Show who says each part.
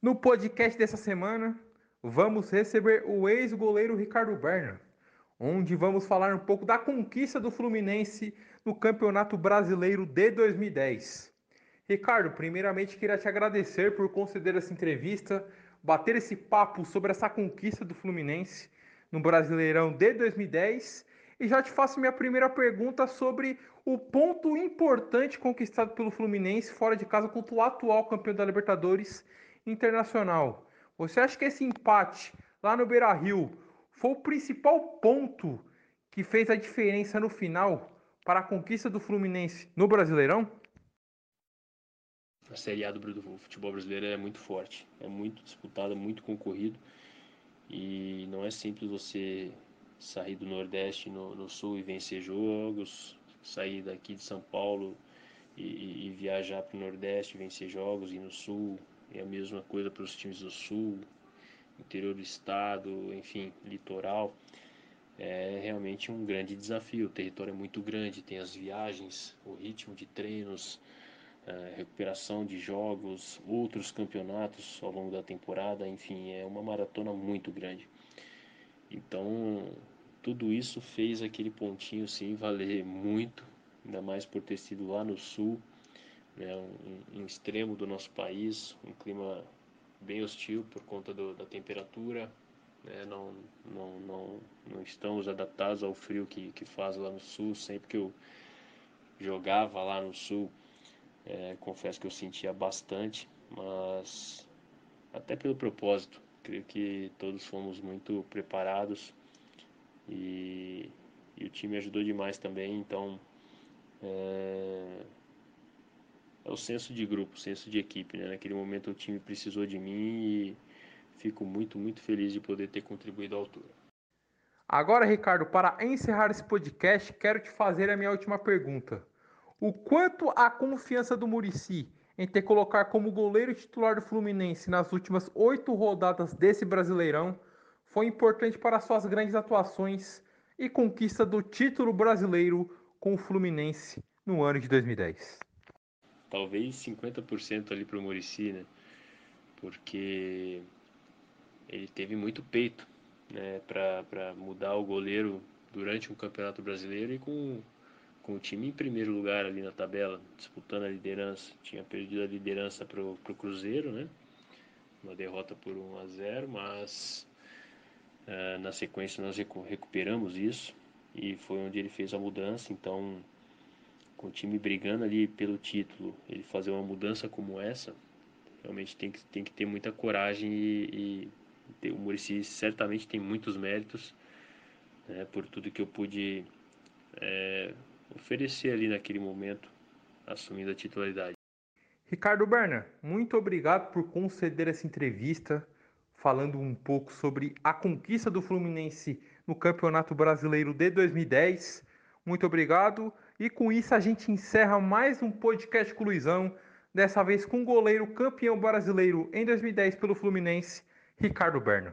Speaker 1: No podcast dessa semana, vamos receber o ex-goleiro Ricardo Berna, onde vamos falar um pouco da conquista do Fluminense no Campeonato Brasileiro de 2010. Ricardo, primeiramente queria te agradecer por conceder essa entrevista, bater esse papo sobre essa conquista do Fluminense no Brasileirão de 2010 e já te faço minha primeira pergunta sobre o ponto importante conquistado pelo Fluminense fora de casa contra o atual campeão da Libertadores Internacional. Você acha que esse empate lá no Beira Rio foi o principal ponto que fez a diferença no final para a conquista do Fluminense no Brasileirão?
Speaker 2: A Série A do futebol brasileiro é muito forte, é muito disputada, muito concorrido e não é simples você sair do Nordeste no, no Sul e vencer jogos, sair daqui de São Paulo e, e viajar para o Nordeste, vencer jogos e no Sul é a mesma coisa para os times do Sul, interior do estado, enfim, litoral. É realmente um grande desafio. O território é muito grande, tem as viagens, o ritmo de treinos, recuperação de jogos, outros campeonatos ao longo da temporada, enfim, é uma maratona muito grande. Então, tudo isso fez aquele pontinho sim valer muito, ainda mais por ter sido lá no sul né, um, um, extremo do nosso país, um clima bem hostil por conta do, da temperatura, né, não, não, não, não estamos adaptados ao frio que, que faz lá no sul. Sempre que eu jogava lá no sul, é, confesso que eu sentia bastante, mas até pelo propósito, creio que todos fomos muito preparados e, e o time ajudou demais também, então é, é o senso de grupo, o senso de equipe. Né? Naquele momento o time precisou de mim e fico muito, muito feliz de poder ter contribuído à altura.
Speaker 1: Agora, Ricardo, para encerrar esse podcast, quero te fazer a minha última pergunta. O quanto a confiança do Murici em ter colocar como goleiro titular do Fluminense nas últimas oito rodadas desse Brasileirão foi importante para suas grandes atuações e conquista do título brasileiro com o Fluminense no ano de 2010
Speaker 2: talvez 50% ali para o Murici, né? Porque ele teve muito peito, né? Para mudar o goleiro durante um campeonato brasileiro e com, com o time em primeiro lugar ali na tabela, disputando a liderança. Tinha perdido a liderança para o Cruzeiro, né? Uma derrota por 1 a 0, mas uh, na sequência nós recuperamos isso e foi onde ele fez a mudança. Então com o time brigando ali pelo título, ele fazer uma mudança como essa, realmente tem que, tem que ter muita coragem e, e o Murici certamente tem muitos méritos né, por tudo que eu pude é, oferecer ali naquele momento, assumindo a titularidade.
Speaker 1: Ricardo Berna, muito obrigado por conceder essa entrevista, falando um pouco sobre a conquista do Fluminense no Campeonato Brasileiro de 2010. Muito obrigado. E com isso a gente encerra mais um podcast com Luizão, dessa vez com o goleiro campeão brasileiro em 2010 pelo Fluminense, Ricardo Berno.